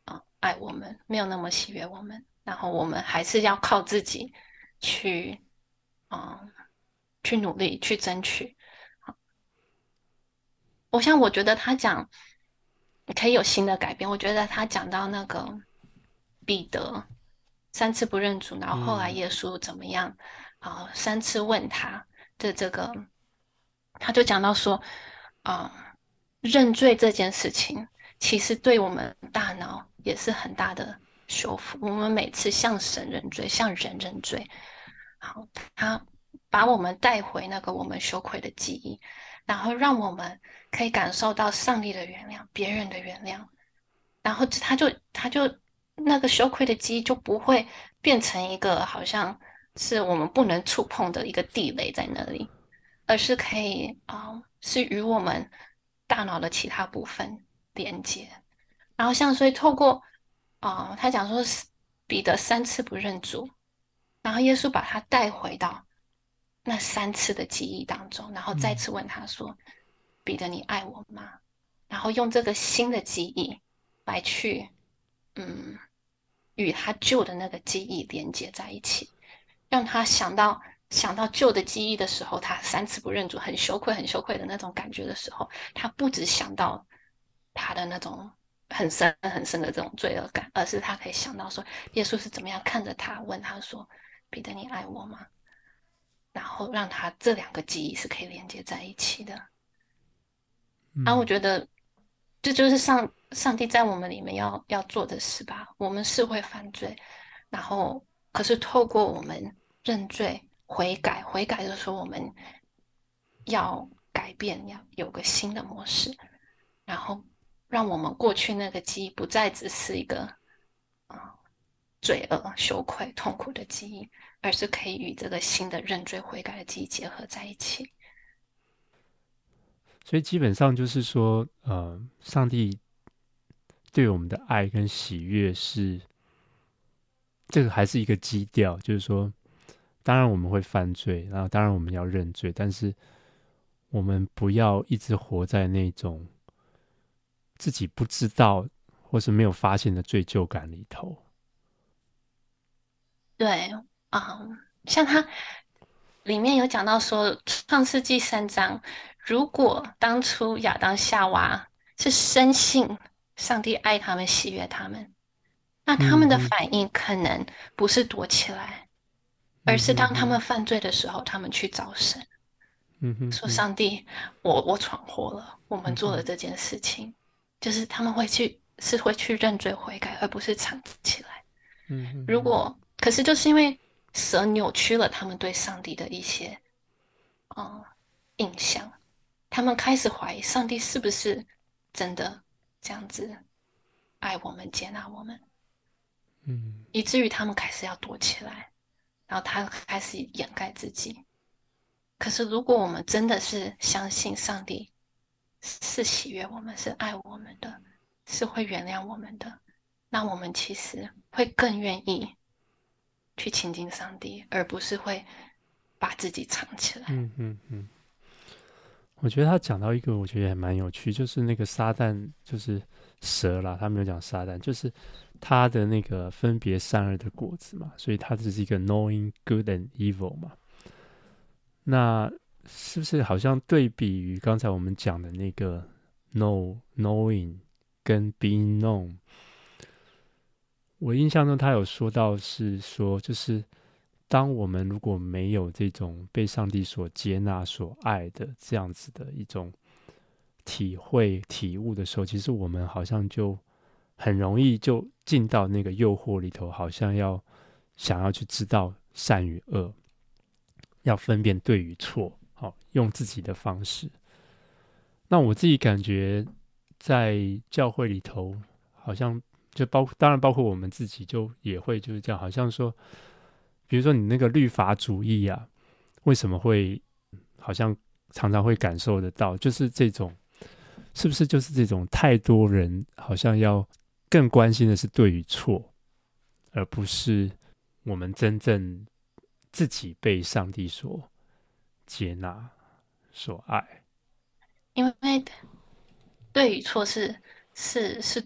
啊爱我们，没有那么喜悦我们，然后我们还是要靠自己去啊去努力去争取。我像，我觉得他讲可以有新的改变。我觉得他讲到那个彼得。三次不认主，然后后来耶稣怎么样？啊、嗯呃，三次问他的这个，他就讲到说，啊、呃，认罪这件事情，其实对我们大脑也是很大的修复。我们每次向神认罪，向人认罪，好，他把我们带回那个我们羞愧的记忆，然后让我们可以感受到上帝的原谅，别人的原谅，然后他就他就。那个羞愧的记忆就不会变成一个好像是我们不能触碰的一个地雷在那里，而是可以啊、呃，是与我们大脑的其他部分连接。然后像所以透过啊、呃，他讲说是彼得三次不认主，然后耶稣把他带回到那三次的记忆当中，然后再次问他说：“嗯、彼得，你爱我吗？”然后用这个新的记忆来去，嗯。与他旧的那个记忆连接在一起，让他想到想到旧的记忆的时候，他三次不认主，很羞愧、很羞愧的那种感觉的时候，他不只想到他的那种很深很深的这种罪恶感，而是他可以想到说，耶稣是怎么样看着他，问他说：“彼得，你爱我吗？”然后让他这两个记忆是可以连接在一起的。然后、我觉得这就是上。上帝在我们里面要要做的事吧，我们是会犯罪，然后可是透过我们认罪悔改，悔改的时候我们要改变，要有个新的模式，然后让我们过去那个记忆不再只是一个啊、罪恶、羞愧、痛苦的记忆，而是可以与这个新的认罪悔改的记忆结合在一起。所以基本上就是说，呃，上帝。对我们的爱跟喜悦是，这个还是一个基调，就是说，当然我们会犯罪，然后当然我们要认罪，但是我们不要一直活在那种自己不知道或是没有发现的罪疚感里头。对啊，像他里面有讲到说，《创世纪》三章，如果当初亚当夏娃是深信。上帝爱他们，喜悦他们，那他们的反应可能不是躲起来，嗯、而是当他们犯罪的时候，嗯、他们去找神，嗯哼，说上帝，我我闯祸了，我们做了这件事情，嗯、就是他们会去是会去认罪悔改，而不是藏起来。嗯哼，如果可是就是因为蛇扭曲了他们对上帝的一些啊、嗯、印象，他们开始怀疑上帝是不是真的。这样子爱我们、接纳我们，嗯，以至于他们开始要躲起来，然后他开始掩盖自己。可是，如果我们真的是相信上帝是喜悦我们、是爱我们的，是会原谅我们的，那我们其实会更愿意去亲近上帝，而不是会把自己藏起来。嗯嗯嗯。我觉得他讲到一个，我觉得也蛮有趣，就是那个撒旦，就是蛇啦。他没有讲撒旦，就是他的那个分别善恶的果子嘛，所以他只是一个 knowing good and evil 嘛。那是不是好像对比于刚才我们讲的那个 know knowing 跟 being known？我印象中他有说到是说，就是。当我们如果没有这种被上帝所接纳、所爱的这样子的一种体会、体悟的时候，其实我们好像就很容易就进到那个诱惑里头，好像要想要去知道善与恶。要分辨对与错，好，用自己的方式。那我自己感觉，在教会里头，好像就包，当然包括我们自己，就也会就是这样，好像说，比如说你那个律法主义啊，为什么会好像常常会感受得到，就是这种，是不是就是这种太多人好像要更关心的是对与错，而不是我们真正。自己被上帝所接纳、所爱，因为对与错是是是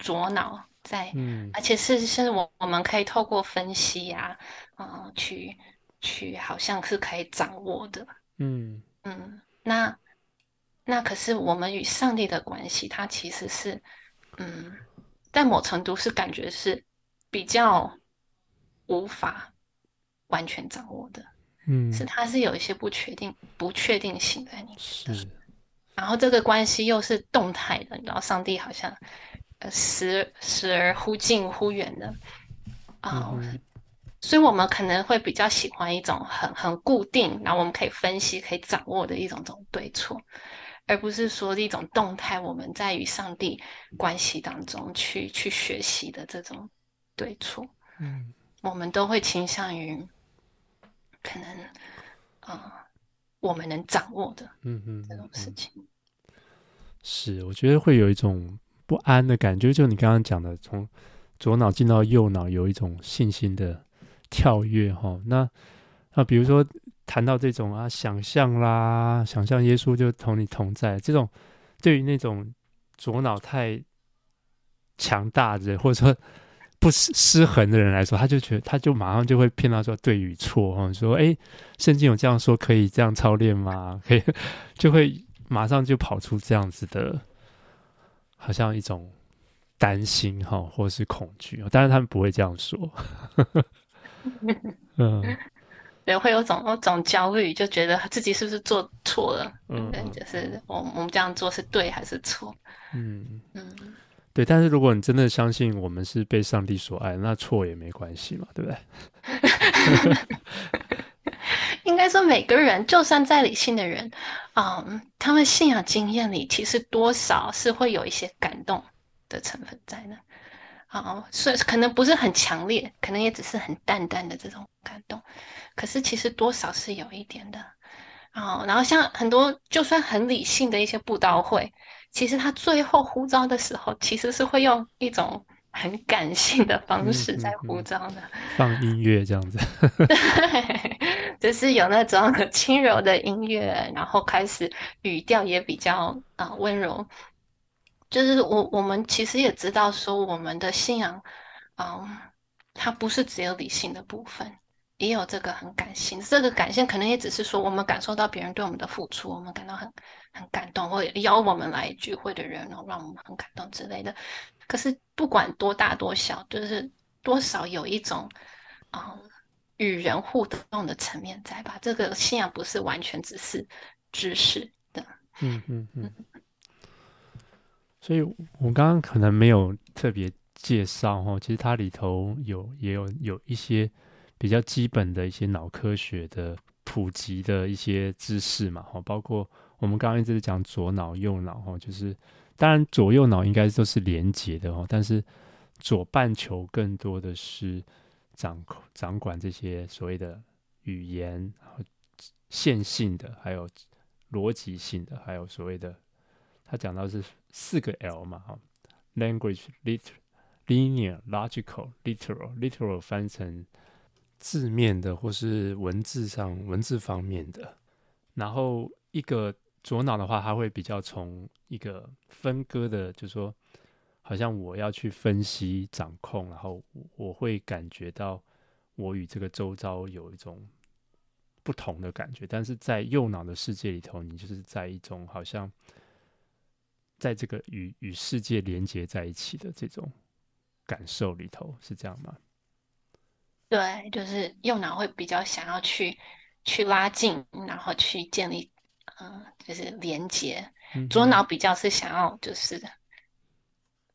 左脑在，嗯，而且是是我我们可以透过分析呀、啊，啊、呃，去去好像是可以掌握的，嗯嗯，那那可是我们与上帝的关系，它其实是，嗯，在某程度是感觉是比较无法。完全掌握的，嗯，是它是有一些不确定、不确定性在里面的。是，然后这个关系又是动态的，你知道，上帝好像呃时时而忽近忽远的啊，所以我们可能会比较喜欢一种很很固定，然后我们可以分析、可以掌握的一种种对错，而不是说一种动态，我们在与上帝关系当中去去学习的这种对错。嗯，我们都会倾向于。可能，啊、呃，我们能掌握的，嗯嗯，这种事情，是我觉得会有一种不安的感觉，就你刚刚讲的，从左脑进到右脑，有一种信心的跳跃，哈。那那比如说谈到这种啊，想象啦，想象耶稣就同你同在，这种对于那种左脑太强大的，或者说。不失失衡的人来说，他就觉得他就马上就会骗到说对与错哈，说哎，圣经有这样说可以这样操练吗？可以，就会马上就跑出这样子的，好像一种担心哈，或是恐惧。当然他们不会这样说，嗯，对，会有种有种焦虑，就觉得自己是不是做错了？嗯，就是我我们这样做是对还是错？嗯嗯。对，但是如果你真的相信我们是被上帝所爱，那错也没关系嘛，对不对？应该说，每个人就算再理性的人，嗯，他们信仰经验里其实多少是会有一些感动的成分在的。啊、嗯，所以可能不是很强烈，可能也只是很淡淡的这种感动，可是其实多少是有一点的。啊、然后像很多就算很理性的一些布道会。其实他最后呼召的时候，其实是会用一种很感性的方式在呼召的，嗯嗯嗯、放音乐这样子，对，就是有那种很轻柔的音乐，然后开始语调也比较啊、呃、温柔。就是我我们其实也知道说，我们的信仰，嗯、呃，它不是只有理性的部分。也有这个很感性，这个感性可能也只是说我们感受到别人对我们的付出，我们感到很很感动，或邀我们来聚会的人，然后让我们很感动之类的。可是不管多大多小，就是多少有一种嗯与人互动的层面在吧？这个信仰不是完全只是知识的。嗯嗯嗯。所以我刚刚可能没有特别介绍哦，其实它里头有也有有一些。比较基本的一些脑科学的普及的一些知识嘛，哈，包括我们刚刚一直讲左脑、右脑，哈，就是当然左右脑应该都是连接的，哈，但是左半球更多的是掌控、掌管这些所谓的语言、线性的，还有逻辑性的，还有所谓的他讲到是四个 L 嘛，哈，language、liter、linear、logical、literal、literal 翻成。字面的或是文字上文字方面的，然后一个左脑的话，它会比较从一个分割的，就是说，好像我要去分析掌控，然后我会感觉到我与这个周遭有一种不同的感觉，但是在右脑的世界里头，你就是在一种好像在这个与与世界连接在一起的这种感受里头，是这样吗？对，就是右脑会比较想要去去拉近，然后去建立，嗯、呃，就是连接。左脑比较是想要就是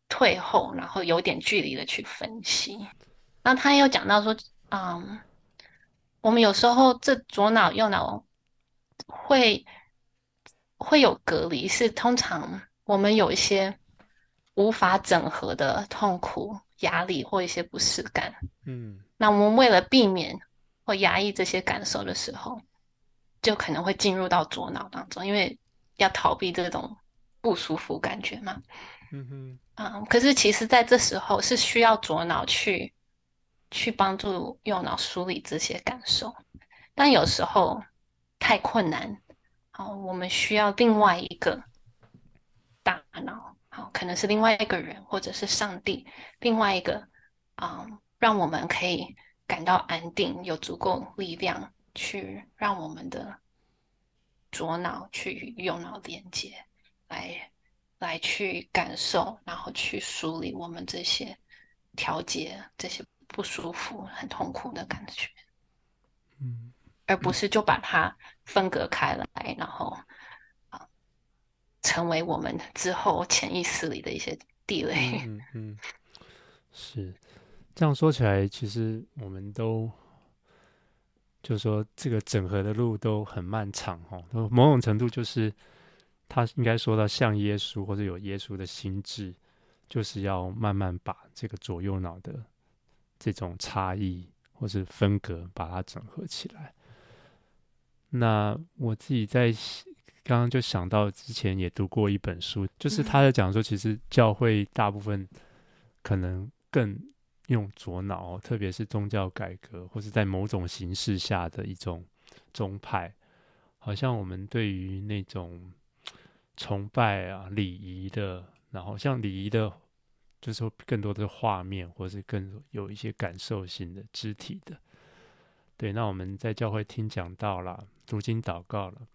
退后，然后有点距离的去分析。那他又讲到说，嗯，我们有时候这左脑右脑会会有隔离，是通常我们有一些无法整合的痛苦、压力或一些不适感。嗯，那我们为了避免或压抑这些感受的时候，就可能会进入到左脑当中，因为要逃避这种不舒服感觉嘛。嗯哼，啊，可是其实在这时候是需要左脑去去帮助右脑梳理这些感受，但有时候太困难。好，我们需要另外一个大脑，好，可能是另外一个人，或者是上帝，另外一个啊、嗯，让我们可以感到安定，有足够力量去让我们的左脑去与右脑连接，来来去感受，然后去梳理我们这些调节这些不舒服、很痛苦的感觉。嗯。而不是就把它分隔开来，然后啊，成为我们之后潜意识里的一些地雷。嗯嗯，是这样说起来，其实我们都就是说这个整合的路都很漫长哦。某种程度就是他应该说到像耶稣或者有耶稣的心智，就是要慢慢把这个左右脑的这种差异或是分隔，把它整合起来。那我自己在刚刚就想到，之前也读过一本书，就是他在讲说，其实教会大部分可能更用左脑，特别是宗教改革或是在某种形式下的一种宗派，好像我们对于那种崇拜啊、礼仪的，然后像礼仪的，就是说更多的画面，或是更有一些感受性的肢体的。对，那我们在教会听讲道了。读经祷告了，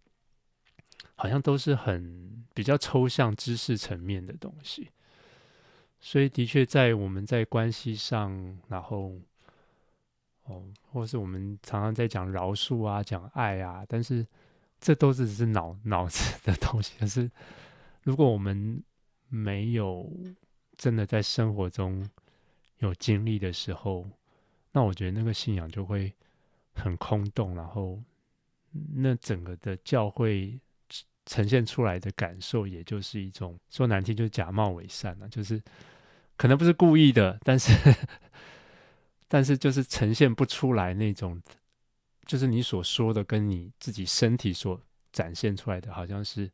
好像都是很比较抽象知识层面的东西，所以的确在我们在关系上，然后哦，或是我们常常在讲饶恕啊、讲爱啊，但是这都只是脑脑子的东西。可是如果我们没有真的在生活中有经历的时候，那我觉得那个信仰就会很空洞，然后。那整个的教会呈现出来的感受，也就是一种说难听，就是假冒伪善了，就是可能不是故意的，但是 但是就是呈现不出来那种，就是你所说的跟你自己身体所展现出来的，好像是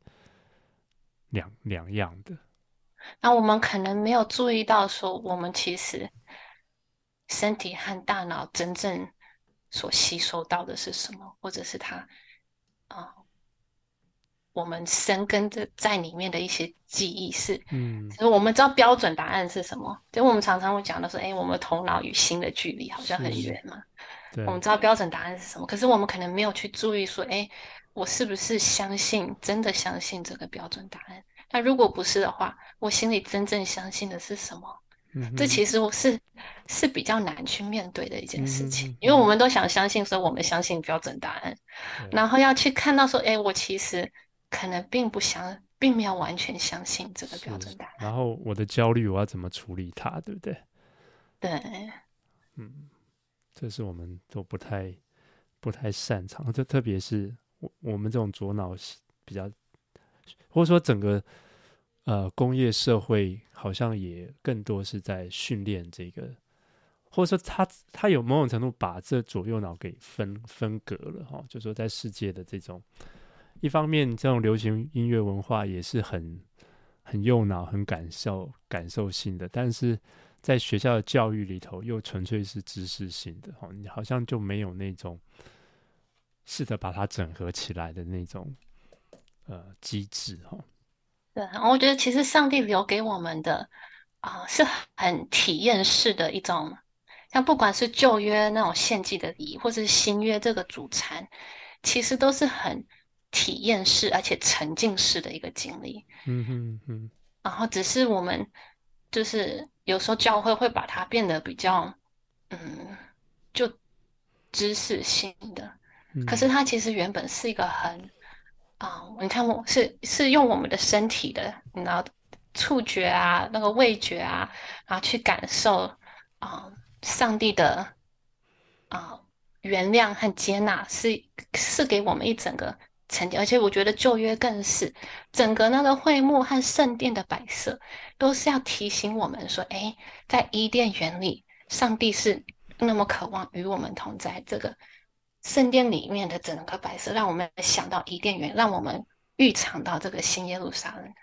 两两样的。那我们可能没有注意到，说我们其实身体和大脑真正。所吸收到的是什么，或者是他啊、我们深根着在里面的一些记忆是，嗯，其实我们知道标准答案是什么，就我们常常会讲的说，哎，我们的头脑与心的距离好像很远嘛，对，我们知道标准答案是什么，可是我们可能没有去注意说，哎，我是不是相信，真的相信这个标准答案？那如果不是的话，我心里真正相信的是什么？嗯？这。其实我是是比较难去面对的一件事情，嗯、因为我们都想相信说我们相信标准答案，然后要去看到说，哎，我其实可能并不相，并没有完全相信这个标准答案。然后我的焦虑，我要怎么处理它，对不对？对，嗯，这是我们都不太不太擅长，就特别是我我们这种左脑比较，或者说整个。呃，工业社会好像也更多是在训练这个，或者说他他有某种程度把这左右脑给分分隔了哈，就说在世界的这种一方面，这种流行音乐文化也是很很右脑、很感受感受性的，但是在学校的教育里头又纯粹是知识性的哈，你好像就没有那种试着把它整合起来的那种呃机制哈。对，我觉得其实上帝留给我们的啊、是很体验式的一种，像不管是旧约那种献祭的礼仪，或是新约这个主餐，其实都是很体验式而且沉浸式的一个经历。嗯哼哼。然后只是我们就是有时候教会会把它变得比较，嗯，就知识性的，嗯、可是它其实原本是一个很。啊、哦，你看，我是是用我们的身体的，你知道，触觉啊，那个味觉啊，然后去感受啊、呃，上帝的啊、呃，原谅和接纳是是给我们一整个层级，而且我觉得旧约更是整个那个会幕和圣殿的摆设，都是要提醒我们说，哎，在伊甸园里，上帝是那么渴望与我们同在。这个圣殿里面的整个摆设，让我们想到伊甸园，让我们预尝到这个新耶路撒冷，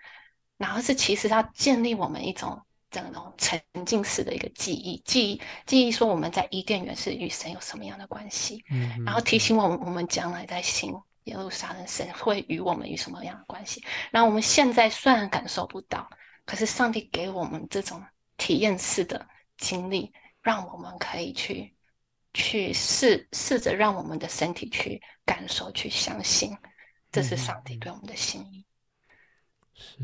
然后是其实要建立我们一种。这种沉浸式的一个记忆，记忆记忆说我们在伊甸园是与神有什么样的关系，嗯嗯，然后提醒我们我们将来在新耶路撒冷，神会与我们有什么样的关系。然后我们现在虽然感受不到，可是上帝给我们这种体验式的经历，让我们可以去去试试着让我们的身体去感受、去相信，这是上帝对我们的心意。是。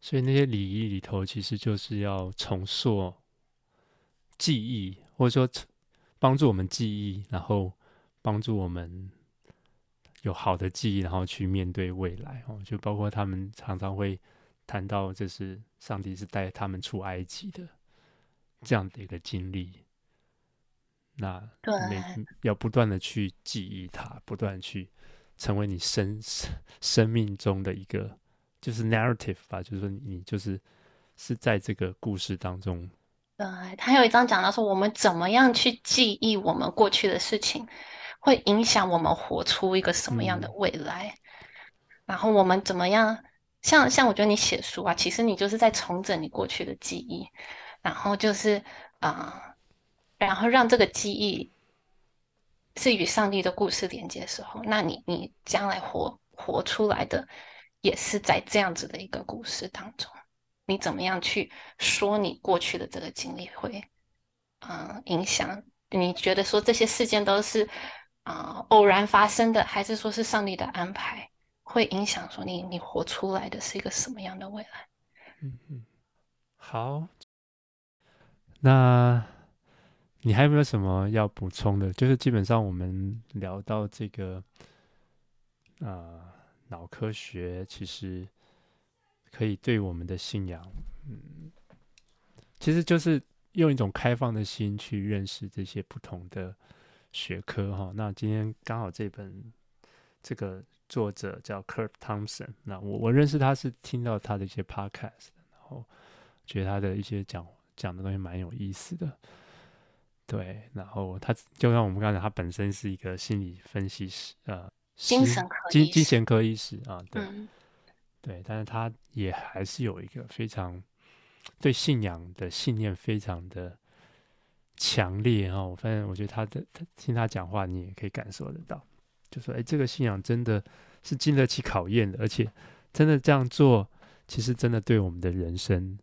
所以那些礼仪里头，其实就是要重塑记忆，或者说帮助我们记忆，然后帮助我们有好的记忆，然后去面对未来哦。就包括他们常常会谈到，就是上帝是带他们出埃及的这样的一个经历。那每要不断的去记忆它，不断去成为你生生命中的一个。就是 narrative 吧，就是说你就是是在这个故事当中。对，他有一章讲到说，我们怎么样去记忆我们过去的事情，会影响我们活出一个什么样的未来。嗯、然后我们怎么样，像像我觉得你写书啊，其实你就是在重整你过去的记忆，然后就是啊、呃，然后让这个记忆是与上帝的故事连接的时候，那你你将来活活出来的。也是在这样子的一个故事当中，你怎么样去说你过去的这个经历会，嗯、呃，影响你觉得说这些事件都是啊、偶然发生的，还是说是上帝的安排，会影响说你你活出来的是一个什么样的未来？嗯嗯，好，那你还有没有什么要补充的？就是基本上我们聊到这个，啊、呃。脑科学其实可以对我们的信仰，嗯，其实就是用一种开放的心去认识这些不同的学科哈。那今天刚好这本这个作者叫 Kirk Thompson，那我我认识他是听到他的一些 podcast，然后觉得他的一些讲讲的东西蛮有意思的，对。然后他就像我们刚才讲，他本身是一个心理分析师，呃。精神科精精神科医师啊，对、嗯、对，但是他也还是有一个非常对信仰的信念非常的强烈啊。我发现，我觉得他的他听他讲话，你也可以感受得到，就说哎，这个信仰真的是经得起考验的，而且真的这样做，其实真的对我们的人生。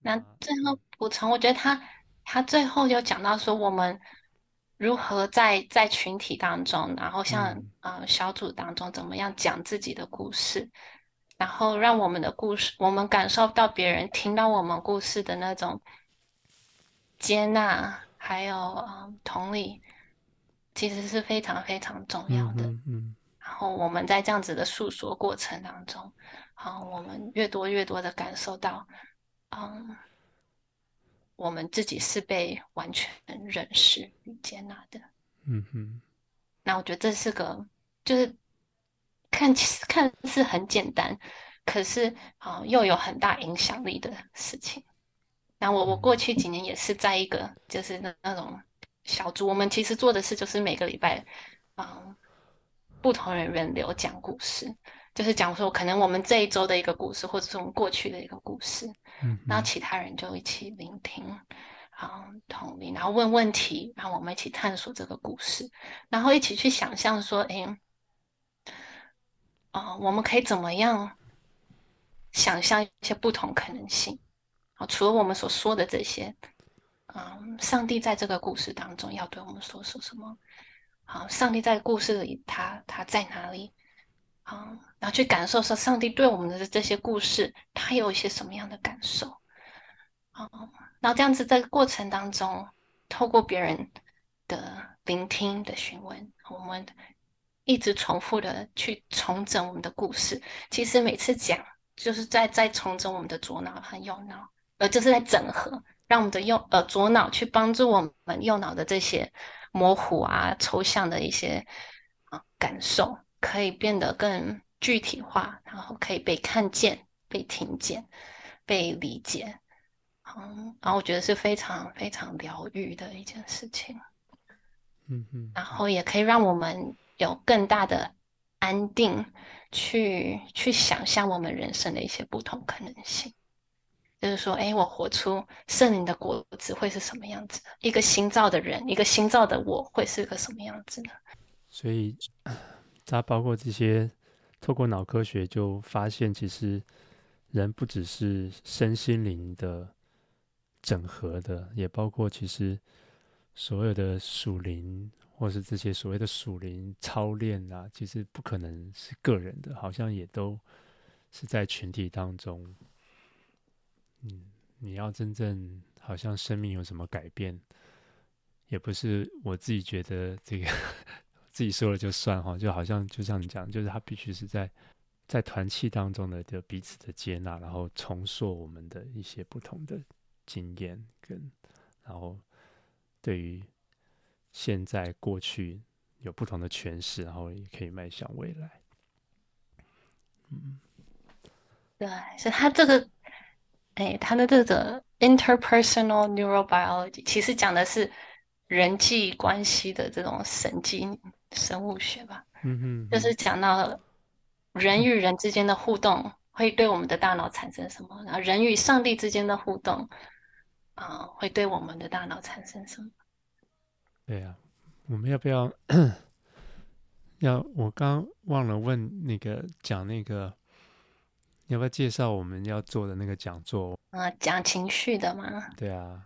那最后补充，我觉得他他最后就讲到说我们。如何在在群体当中，然后像呃、小组当中，怎么样讲自己的故事，然后让我们的故事，我们感受到别人听到我们故事的那种接纳，还有啊、呃、同理，其实是非常非常重要的。嗯，嗯，然后我们在这样子的诉说过程当中，啊，我们越多越多的感受到，嗯。我们自己是被完全认识与接纳的，嗯哼。那我觉得这是个，就是看看似很简单，可是啊、呃、又有很大影响力的事情。那我我过去几年也是在一个就是那那种小组，我们其实做的事就是每个礼拜啊、呃、不同人轮流讲故事。就是讲说，可能我们这一周的一个故事，或者是我们过去的一个故事，嗯，然后其他人就一起聆听，啊，同理，然后问问题，然后我们一起探索这个故事，然后一起去想象说，哎，啊、呃，我们可以怎么样想象一些不同可能性？啊，除了我们所说的这些，嗯，上帝在这个故事当中要对我们说说什么？啊，上帝在故事里他，他在哪里？啊、然后去感受说，上帝对我们的这些故事，他有一些什么样的感受？啊、嗯，然后这样子在过程当中，透过别人的聆听的询问，我们一直重复的去重整我们的故事。其实每次讲，就是在在重整我们的左脑和右脑，呃，就是在整合，让我们的右呃左脑去帮助我们右脑的这些模糊啊、抽象的一些啊感受，可以变得更具体化，然后可以被看见、被听见、被理解。嗯，然后我觉得是非常非常疗愈的一件事情。嗯嗯，然后也可以让我们有更大的安定去，去去想象我们人生的一些不同可能性。就是说，哎，我活出圣灵的果子会是什么样子？一个新造的人，一个新造的我会是个什么样子呢？所以，它包括这些，透过脑科学就发现，其实人不只是身心灵的整合的，也包括其实所有的属灵，或是这些所谓的属灵操练啊，其实不可能是个人的，好像也都是在群体当中。嗯，你要真正好像生命有什么改变，也不是我自己觉得这个 自己说了就算哈，就好像就像你讲，就是他必须是在在团契当中的就彼此的接纳，然后重塑我们的一些不同的经验跟，然后对于现在过去有不同的诠释，然后也可以迈向未来。嗯，对，是他这个。哎，他的这个 interpersonal neurobiology 其实讲的是人际关系的这种神经生物学吧。嗯哼，就是讲到人与人之间的互动会对我们的大脑产生什么，然后人与上帝之间的互动啊、呃，会对我们的大脑产生什么？对呀、啊，我们要不要？要我刚忘了问那个讲那个。你要不要介绍我们要做的那个讲座？啊，讲情绪的吗？对啊，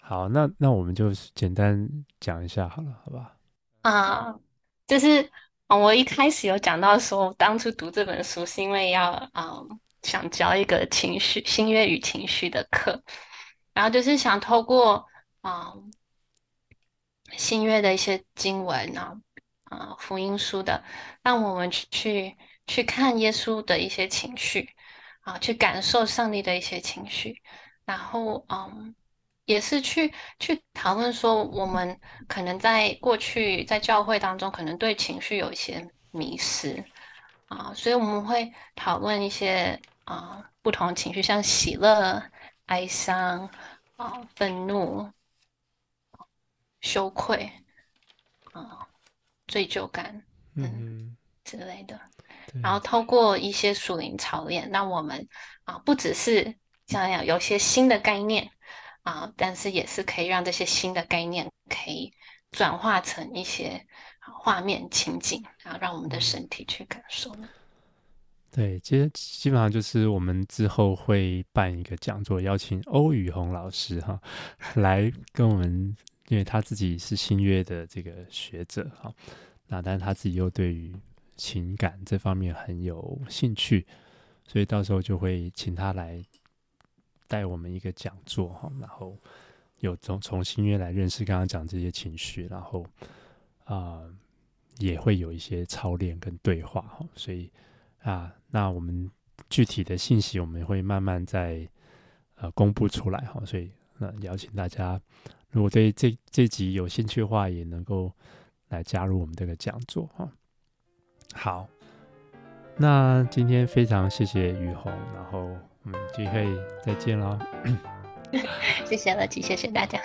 好，那那我们就简单讲一下好了，好吧？啊，就是我一开始有讲到说，当初读这本书是因为要啊想教一个情绪新约与情绪的课，然后就是想透过啊新约的一些经文啊啊福音书的，让我们去。去看耶稣的一些情绪，啊，去感受上帝的一些情绪，然后，嗯，也是去去讨论说，我们可能在过去在教会当中，可能对情绪有一些迷失，啊，所以我们会讨论一些啊不同的情绪，像喜乐、哀伤、啊愤怒、羞愧、啊罪疚感，嗯之类的。然后透过一些属灵操练，那我们啊不只是像要有些新的概念啊，但是也是可以让这些新的概念可以转化成一些画面情景，然后让我们的身体去感受呢。对，其实基本上就是我们之后会办一个讲座，邀请欧宇红老师哈 来跟我们，因为他自己是新约的这个学者哈，那但是他自己又对于情感这方面很有兴趣，所以到时候就会请他来带我们一个讲座哈，然后有从从新约来认识刚刚讲这些情绪，然后啊、也会有一些操练跟对话哈，所以啊，那我们具体的信息我们会慢慢再呃公布出来哈，所以那邀请大家如果对这这集有兴趣的话，也能够来加入我们这个讲座哈。好，那今天非常谢谢雨虹，然后嗯，机会再见喽。谢谢乐琪，谢谢大家。